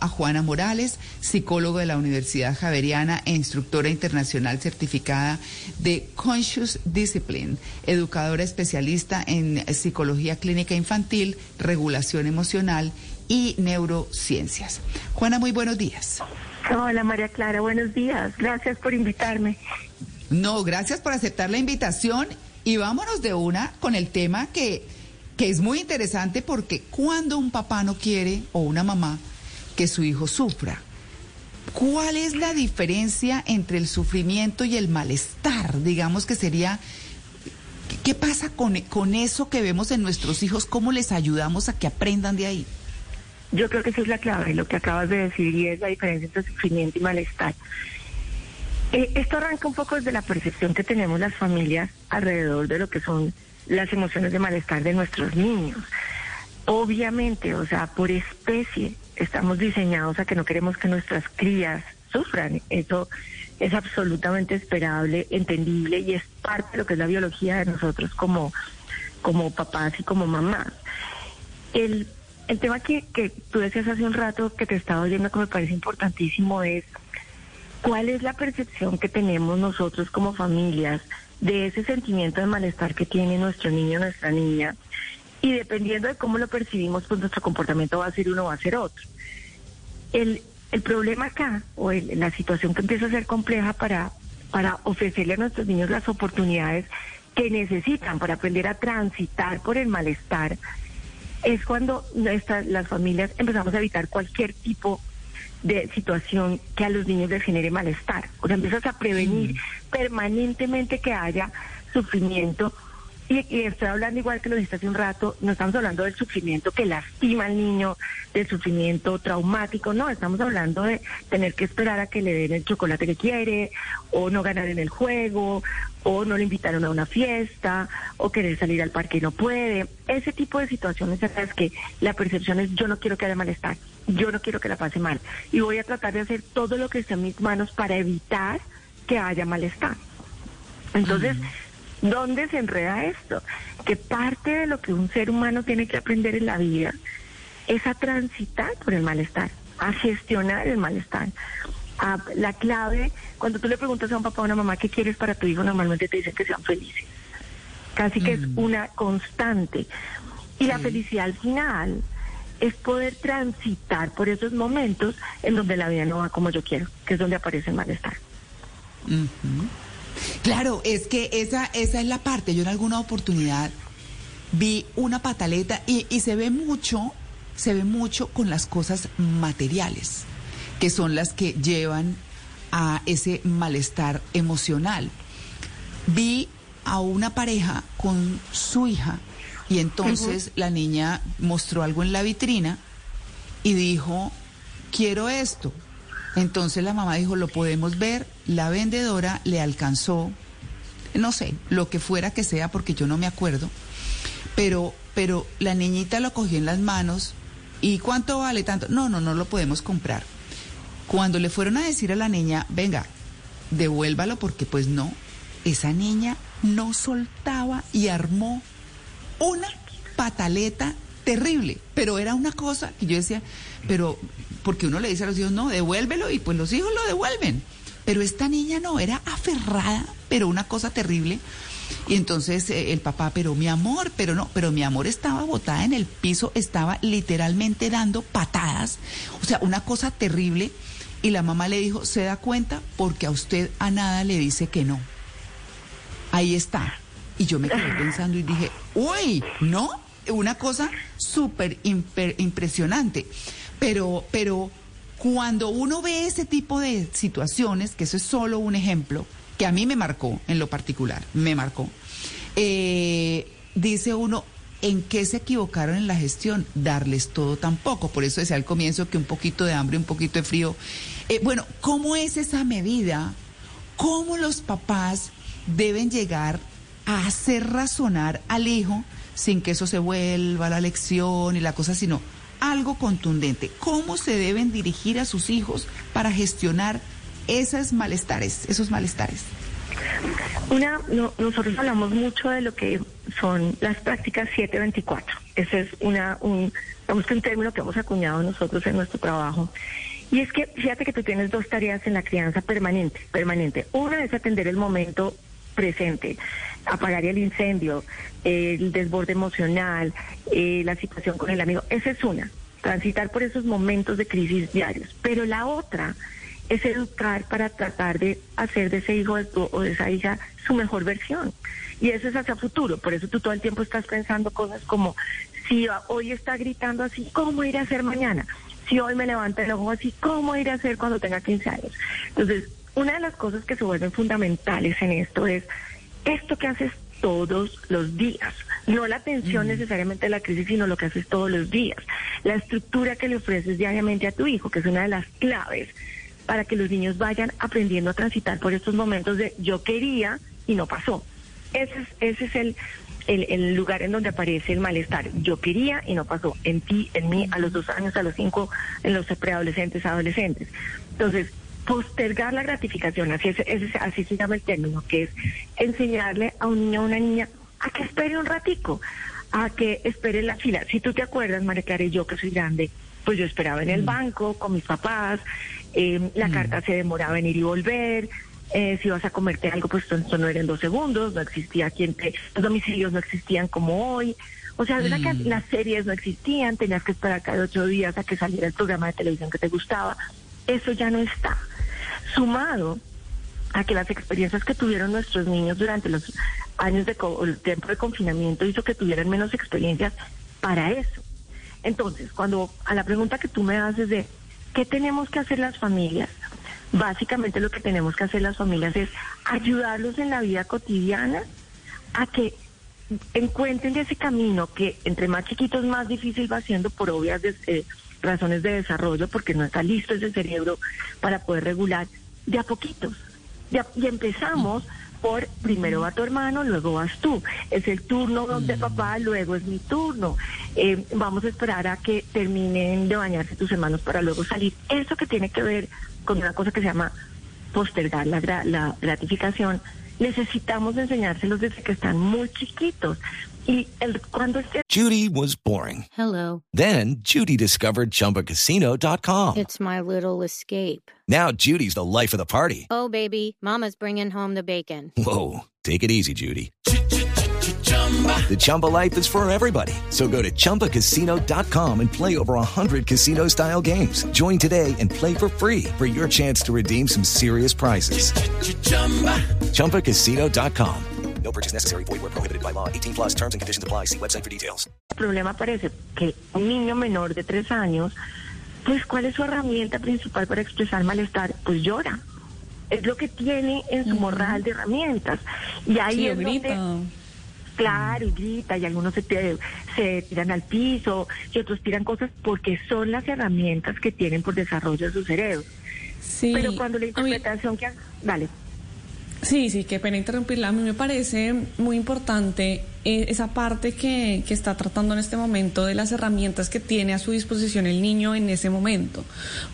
A Juana Morales, psicólogo de la Universidad Javeriana e instructora internacional certificada de Conscious Discipline, educadora especialista en psicología clínica infantil, regulación emocional y neurociencias. Juana, muy buenos días. Hola María Clara, buenos días. Gracias por invitarme. No, gracias por aceptar la invitación y vámonos de una con el tema que, que es muy interesante porque cuando un papá no quiere o una mamá que su hijo sufra, ¿cuál es la diferencia entre el sufrimiento y el malestar? Digamos que sería, ¿qué pasa con, con eso que vemos en nuestros hijos? ¿Cómo les ayudamos a que aprendan de ahí? Yo creo que esa es la clave, lo que acabas de decir, y es la diferencia entre sufrimiento y malestar. Eh, esto arranca un poco desde la percepción que tenemos las familias alrededor de lo que son las emociones de malestar de nuestros niños. Obviamente, o sea, por especie, estamos diseñados a que no queremos que nuestras crías sufran. Eso es absolutamente esperable, entendible y es parte de lo que es la biología de nosotros como, como papás y como mamás. El, el tema que, que tú decías hace un rato que te estaba oyendo que me parece importantísimo es cuál es la percepción que tenemos nosotros como familias de ese sentimiento de malestar que tiene nuestro niño, nuestra niña, y dependiendo de cómo lo percibimos, pues nuestro comportamiento va a ser uno o va a ser otro. El, el problema acá, o el, la situación que empieza a ser compleja para, para ofrecerle a nuestros niños las oportunidades que necesitan para aprender a transitar por el malestar, es cuando nuestras, las familias empezamos a evitar cualquier tipo de situación que a los niños les genere malestar. O sea, empiezas a prevenir permanentemente que haya sufrimiento. Y, y, estoy hablando igual que lo dijiste hace un rato, no estamos hablando del sufrimiento que lastima al niño, del sufrimiento traumático, no, estamos hablando de tener que esperar a que le den el chocolate que quiere, o no ganar en el juego, o no le invitaron a una fiesta, o querer salir al parque y no puede. Ese tipo de situaciones en las que la percepción es yo no quiero que haya malestar, yo no quiero que la pase mal, y voy a tratar de hacer todo lo que esté en mis manos para evitar que haya malestar. Entonces, ¿Dónde se enreda esto? Que parte de lo que un ser humano tiene que aprender en la vida es a transitar por el malestar, a gestionar el malestar. A la clave, cuando tú le preguntas a un papá o a una mamá qué quieres para tu hijo, normalmente te dicen que sean felices. Casi que es una constante. Y la felicidad al final es poder transitar por esos momentos en donde la vida no va como yo quiero, que es donde aparece el malestar. Claro, es que esa, esa es la parte. Yo en alguna oportunidad vi una pataleta y, y, se ve mucho, se ve mucho con las cosas materiales, que son las que llevan a ese malestar emocional. Vi a una pareja con su hija y entonces uh -huh. la niña mostró algo en la vitrina y dijo, quiero esto. Entonces la mamá dijo, lo podemos ver, la vendedora le alcanzó, no sé, lo que fuera que sea, porque yo no me acuerdo, pero, pero la niñita lo cogió en las manos y ¿cuánto vale tanto? No, no, no lo podemos comprar. Cuando le fueron a decir a la niña, venga, devuélvalo porque pues no, esa niña no soltaba y armó una pataleta terrible, pero era una cosa que yo decía, pero porque uno le dice a los hijos, no, devuélvelo y pues los hijos lo devuelven. Pero esta niña no, era aferrada, pero una cosa terrible. Y entonces eh, el papá, pero mi amor, pero no, pero mi amor estaba botada en el piso, estaba literalmente dando patadas, o sea, una cosa terrible. Y la mamá le dijo, ¿se da cuenta? Porque a usted a nada le dice que no. Ahí está. Y yo me quedé pensando y dije, uy, ¿no? Una cosa súper impresionante. Pero, pero cuando uno ve ese tipo de situaciones, que eso es solo un ejemplo, que a mí me marcó en lo particular, me marcó, eh, dice uno, ¿En qué se equivocaron en la gestión? Darles todo tampoco. Por eso decía al comienzo que un poquito de hambre, un poquito de frío. Eh, bueno, ¿cómo es esa medida? ¿Cómo los papás deben llegar a hacer razonar al hijo sin que eso se vuelva la lección y la cosa, sino algo contundente? ¿Cómo se deben dirigir a sus hijos para gestionar esos malestares, esos malestares? Una, nosotros hablamos mucho de lo que son las prácticas 724. Ese es una, un, digamos que un término que hemos acuñado nosotros en nuestro trabajo. Y es que fíjate que tú tienes dos tareas en la crianza permanente, permanente. Una es atender el momento presente, apagar el incendio, el desborde emocional, eh, la situación con el amigo. Esa es una, transitar por esos momentos de crisis diarios. Pero la otra es educar para tratar de hacer de ese hijo o de esa hija su mejor versión. Y eso es hacia futuro. Por eso tú todo el tiempo estás pensando cosas como, si hoy está gritando así, ¿cómo ir a hacer mañana? Si hoy me levanta el ojo así, ¿cómo ir a hacer cuando tenga 15 años? Entonces, una de las cosas que se vuelven fundamentales en esto es esto que haces todos los días. No la atención necesariamente de la crisis, sino lo que haces todos los días. La estructura que le ofreces diariamente a tu hijo, que es una de las claves para que los niños vayan aprendiendo a transitar por estos momentos de yo quería y no pasó. Ese es, ese es el, el, lugar en donde aparece el malestar. Yo quería y no pasó. En ti, en mí, a los dos años, a los cinco, en los preadolescentes, adolescentes. Entonces, postergar la gratificación, así, es, así se llama el término, que es enseñarle a un niño o una niña a que espere un ratico, a que espere la fila. Si tú te acuerdas, María Clara y yo, que soy grande, pues yo esperaba en el mm. banco con mis papás, eh, la mm. carta se demoraba en ir y volver, eh, si vas a comerte algo, pues esto no era en dos segundos, no existía quien te, los domicilios no existían como hoy. O sea, que mm. las series no existían, tenías que esperar cada ocho días a que saliera el programa de televisión que te gustaba. Eso ya no está. Sumado a que las experiencias que tuvieron nuestros niños durante los años de el tiempo de confinamiento hizo que tuvieran menos experiencias para eso. Entonces, cuando a la pregunta que tú me haces de ¿Qué tenemos que hacer las familias? Básicamente lo que tenemos que hacer las familias es ayudarlos en la vida cotidiana a que encuentren ese camino que entre más chiquitos más difícil va siendo por obvias eh, razones de desarrollo, porque no está listo ese cerebro para poder regular de a poquitos. y empezamos por primero va tu hermano, luego vas tú. Es el turno de mm. papá, luego es mi turno. Eh, vamos a esperar a que terminen de bañarse tus hermanos para luego salir. Eso que tiene que ver con una cosa que se llama postergar la, la gratificación, necesitamos enseñárselos desde que están muy chiquitos. Y el, cuando esté... Judy was boring. Hello. Then Judy discovered chumbacasino.com. It's my little escape. Now Judy's the life of the party. Oh, baby, mama's bringing home the bacon. Whoa, take it easy, Judy. The Chumba life is for everybody. So go to ChumbaCasino.com and play over 100 casino style games. Join today and play for free for your chance to redeem some serious prizes. ChumbaCasino.com. No purchase necessary. Void where prohibited by law. 18 plus terms and conditions apply. See website for details. El problema parece que un niño menor de tres años, pues, ¿cuál es su herramienta principal para expresar malestar? Pues llora. Es lo que tiene en su morral de herramientas. Y ahí sí, es grita. donde claro, y grita, y algunos se, se tiran al piso, y otros tiran cosas porque son las herramientas que tienen por desarrollo de su cerebro. Sí. Pero cuando la interpretación que... Dale. Sí, sí, qué pena interrumpirla. A mí me parece muy importante eh, esa parte que, que, está tratando en este momento de las herramientas que tiene a su disposición el niño en ese momento.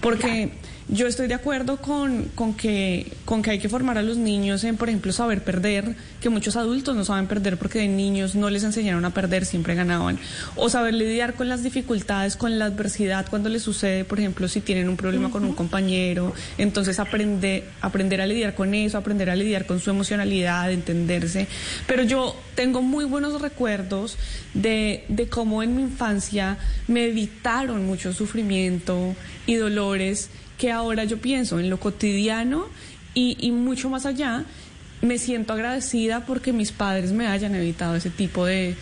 Porque... Yo estoy de acuerdo con, con, que, con que hay que formar a los niños en, por ejemplo, saber perder, que muchos adultos no saben perder porque de niños no les enseñaron a perder, siempre ganaban. O saber lidiar con las dificultades, con la adversidad cuando les sucede, por ejemplo, si tienen un problema con un compañero. Entonces aprender, aprender a lidiar con eso, aprender a lidiar con su emocionalidad, entenderse. Pero yo tengo muy buenos recuerdos de, de cómo en mi infancia me evitaron mucho sufrimiento y dolores que ahora yo pienso en lo cotidiano y, mucho más allá, me siento agradecida porque mis padres me hayan evitado ese tipo de,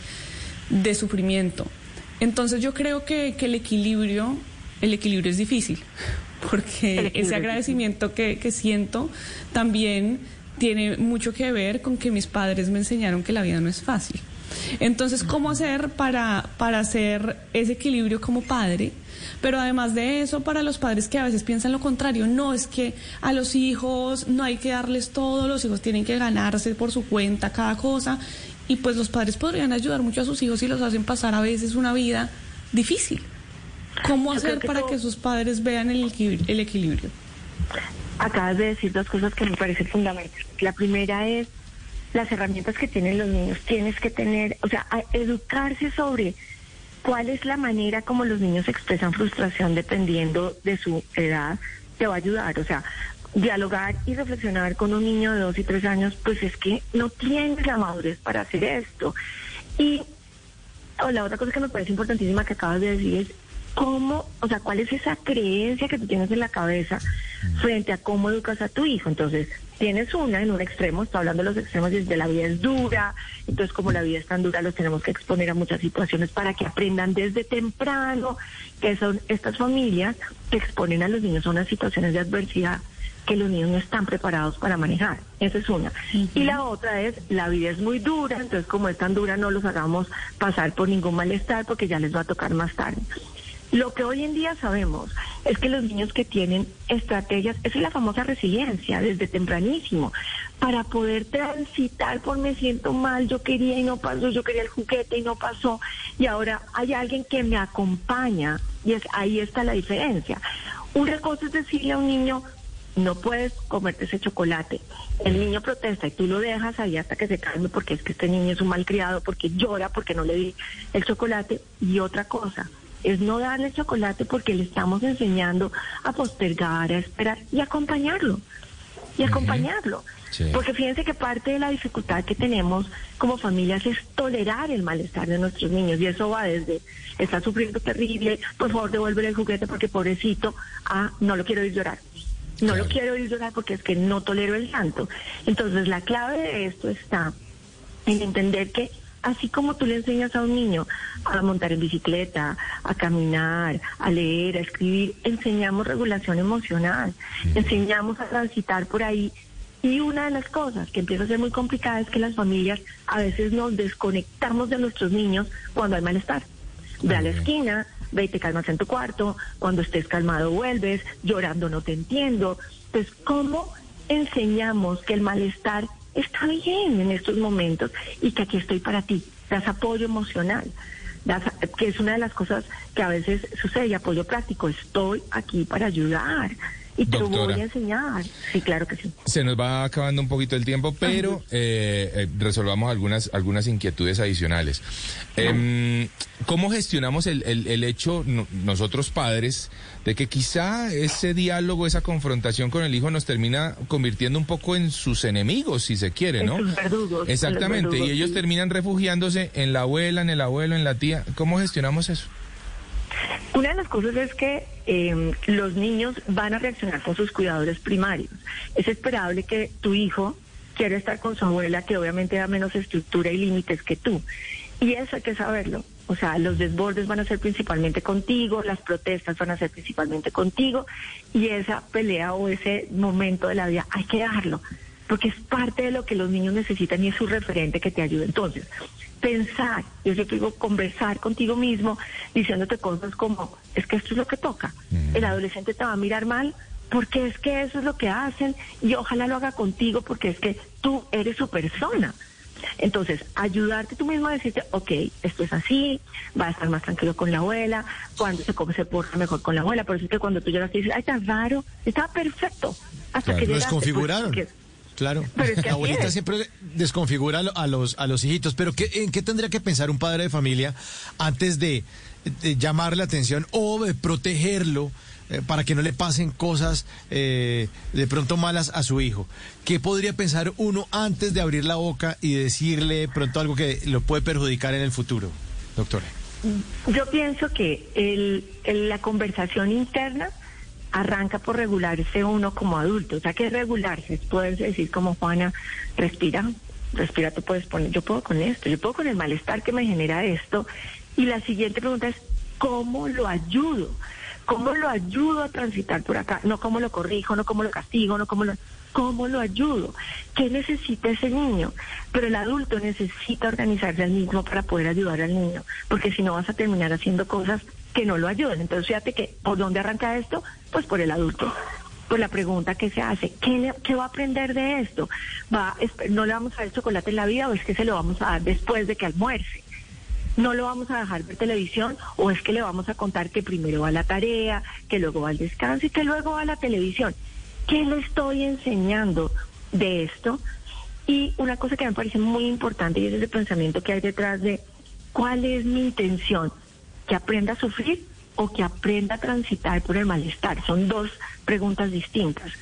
sufrimiento. Entonces yo creo que, el equilibrio, el equilibrio es difícil, porque ese agradecimiento que, que siento también tiene mucho que ver con que mis padres me enseñaron que la vida no es fácil. Entonces, ¿cómo hacer para, para hacer ese equilibrio como padre? Pero además de eso, para los padres que a veces piensan lo contrario, no es que a los hijos no hay que darles todo, los hijos tienen que ganarse por su cuenta cada cosa. Y pues los padres podrían ayudar mucho a sus hijos y los hacen pasar a veces una vida difícil. ¿Cómo hacer que para todo- que sus padres vean el equilibrio? El equilibrio? Acabas de decir dos cosas que me parecen fundamentales. La primera es las herramientas que tienen los niños. Tienes que tener, o sea, educarse sobre cuál es la manera como los niños expresan frustración dependiendo de su edad, te va a ayudar. O sea, dialogar y reflexionar con un niño de dos y tres años, pues es que no tienes la madurez para hacer esto. Y o la otra cosa que me parece importantísima que acabas de decir es cómo, o sea, cuál es esa creencia que tú tienes en la cabeza frente a cómo educas a tu hijo. Entonces, tienes una en un extremo, estoy hablando de los extremos desde la vida es dura, entonces como la vida es tan dura, los tenemos que exponer a muchas situaciones para que aprendan desde temprano, que son estas familias que exponen a los niños a unas situaciones de adversidad que los niños no están preparados para manejar. Esa es una. Y la otra es, la vida es muy dura, entonces como es tan dura no los hagamos pasar por ningún malestar porque ya les va a tocar más tarde. Lo que hoy en día sabemos es que los niños que tienen estrategias, esa es la famosa resiliencia desde tempranísimo, para poder transitar por me siento mal, yo quería y no pasó, yo quería el juguete y no pasó, y ahora hay alguien que me acompaña, y es, ahí está la diferencia. Una cosa es decirle a un niño, no puedes comerte ese chocolate. El niño protesta y tú lo dejas ahí hasta que se calme porque es que este niño es un malcriado, porque llora, porque no le di el chocolate. Y otra cosa es no darle chocolate porque le estamos enseñando a postergar, a esperar y acompañarlo. Y acompañarlo. Sí. Porque fíjense que parte de la dificultad que tenemos como familias es tolerar el malestar de nuestros niños. Y eso va desde, está sufriendo terrible, por favor devuélvele el juguete porque pobrecito, a no lo quiero oír llorar. No lo quiero oír llorar porque es que no tolero el llanto. Entonces la clave de esto está en entender que así como tú le enseñas a un niño a montar en bicicleta, a caminar, a leer, a escribir, enseñamos regulación emocional, enseñamos a transitar por ahí. Y una de las cosas que empieza a ser muy complicada es que las familias a veces nos desconectamos de nuestros niños cuando hay malestar. Ve a la esquina, ve y te calmas en tu cuarto, cuando estés calmado vuelves, llorando no te entiendo. Entonces, ¿cómo enseñamos que el malestar está bien en estos momentos y que aquí estoy para ti? Das apoyo emocional, das- que es una de las cosas que a veces sucede, apoyo práctico, estoy aquí para ayudar y te Doctora. voy a enseñar. Sí, claro que sí. Se nos va acabando un poquito el tiempo, pero eh, eh, resolvamos algunas, algunas inquietudes adicionales. Em, ¿Cómo gestionamos el, el- el hecho, no- nosotros padres, de que quizá ese diálogo, esa confrontación con el hijo nos termina convirtiendo un poco en sus enemigos, si se quiere, En ¿no? sus verdugos, en Exactamente, y ellos sí. terminan refugiándose en la abuela, en el abuelo, en la tía. ¿Cómo gestionamos eso? Una de las cosas es que eh, los niños van a reaccionar con sus cuidadores primarios. Es esperable que tu hijo quiera estar con su abuela, que obviamente da menos estructura y límites que tú. Y eso hay que saberlo. O sea, los desbordes van a ser principalmente contigo, las protestas van a ser principalmente contigo, y esa pelea o ese momento de la vida hay que darlo, porque es parte de lo que los niños necesitan y es su referente que te ayude. Entonces, pensar, yo siempre digo conversar contigo mismo, diciéndote cosas como, es que esto es lo que toca. El adolescente te va a mirar mal porque es que eso es lo que hacen y ojalá lo haga contigo porque es que tú eres su persona. Entonces, ayudarte tú mismo a decirte, ok, esto es así, va a estar más tranquilo con la abuela, cuando se come se porta mejor con la abuela, por eso es que cuando tú llegas y dices, ay, tan raro, estaba perfecto, hasta Claro. que llegaste, pues, desconfiguraron. Claro. Pero es que la abuelita es. siempre desconfigura a lo- a los, a los hijitos. Pero ¿qué, ¿en qué tendría que pensar un padre de familia antes de, de llamarle la atención o de protegerlo eh, para que no le pasen cosas eh, de pronto malas a su hijo? ¿Qué podría pensar uno antes de abrir la boca y decirle de pronto algo que lo puede perjudicar en el futuro, doctora? Yo pienso que el, el- la conversación interna arranca por regularse uno como adulto. O sea, que es regularse? Puedes decir como Juana, respira, respira, tú puedes poner, yo puedo con esto, yo puedo con el malestar que me genera esto. Y la siguiente pregunta es, ¿cómo lo ayudo? ¿Cómo lo ayudo a transitar por acá? No cómo lo corrijo, no cómo lo castigo, no cómo lo... ¿Cómo lo ayudo? ¿Qué necesita ese niño? Pero el adulto necesita organizarse al mismo para poder ayudar al niño, porque si no vas a terminar haciendo cosas que no lo ayuden. Entonces fíjate que, ¿por dónde arranca esto? Pues por el adulto. Por la pregunta que se hace, ¿qué, le- qué va a aprender de esto? ¿Va, ¿No le vamos a dar chocolate en la vida o es que se lo vamos a dar después de que almuerce? no lo vamos a dejar ver televisión o es que le vamos a contar que primero va la tarea, que luego va al descanso y que luego va la televisión. ¿Qué le estoy enseñando de esto? Y una cosa que me parece muy importante y es ese pensamiento que hay detrás de cuál es mi intención, que aprenda a sufrir o que aprenda a transitar por el malestar. Son dos preguntas distintas.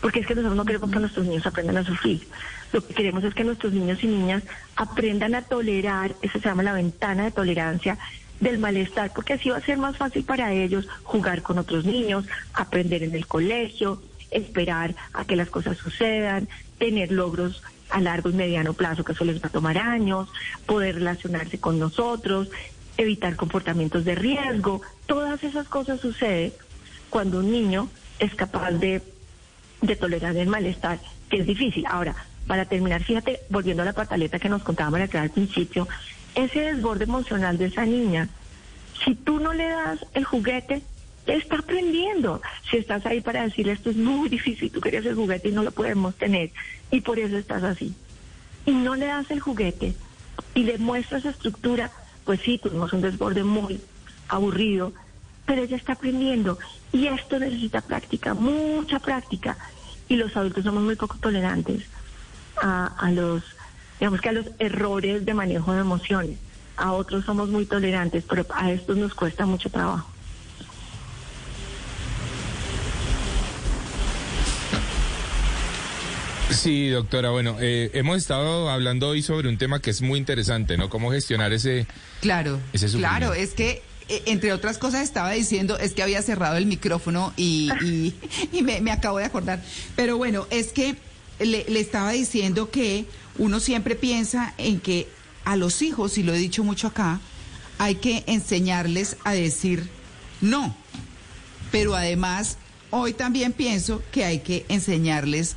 Porque es que nosotros no queremos que nuestros niños aprendan a sufrir. Lo que queremos es que nuestros niños y niñas aprendan a tolerar, eso se llama la ventana de tolerancia del malestar, porque así va a ser más fácil para ellos jugar con otros niños, aprender en el colegio, esperar a que las cosas sucedan, tener logros a largo y mediano plazo, que eso les va a tomar años, poder relacionarse con nosotros, evitar comportamientos de riesgo. Todas esas cosas suceden cuando un niño es capaz de de tolerar el malestar, que es difícil. Ahora, para terminar, fíjate, volviendo a la pataleta que nos contaba María al principio, ese desborde emocional de esa niña, si tú no le das el juguete, está aprendiendo. Si estás ahí para decirle esto es muy difícil, tú querías el juguete y no lo podemos tener, y por eso estás así. Y no le das el juguete y le muestras estructura, pues sí, tuvimos un desborde muy aburrido, pero ella está aprendiendo y esto necesita práctica, mucha práctica. Y los adultos somos muy poco tolerantes a, los, digamos que a los errores de manejo de emociones. A otros somos muy tolerantes, pero a estos nos cuesta mucho trabajo. Sí, doctora. Bueno, eh, hemos estado hablando hoy sobre un tema que es muy interesante, ¿no? Cómo gestionar ese... Claro, Ese claro, es que eh, entre otras cosas estaba diciendo, es que había cerrado el micrófono y, y- y me, me acabo de acordar. Pero bueno, es que le, le estaba diciendo que uno siempre piensa en que a los hijos, y lo he dicho mucho acá, hay que enseñarles a decir no. Pero además, hoy también pienso que hay que enseñarles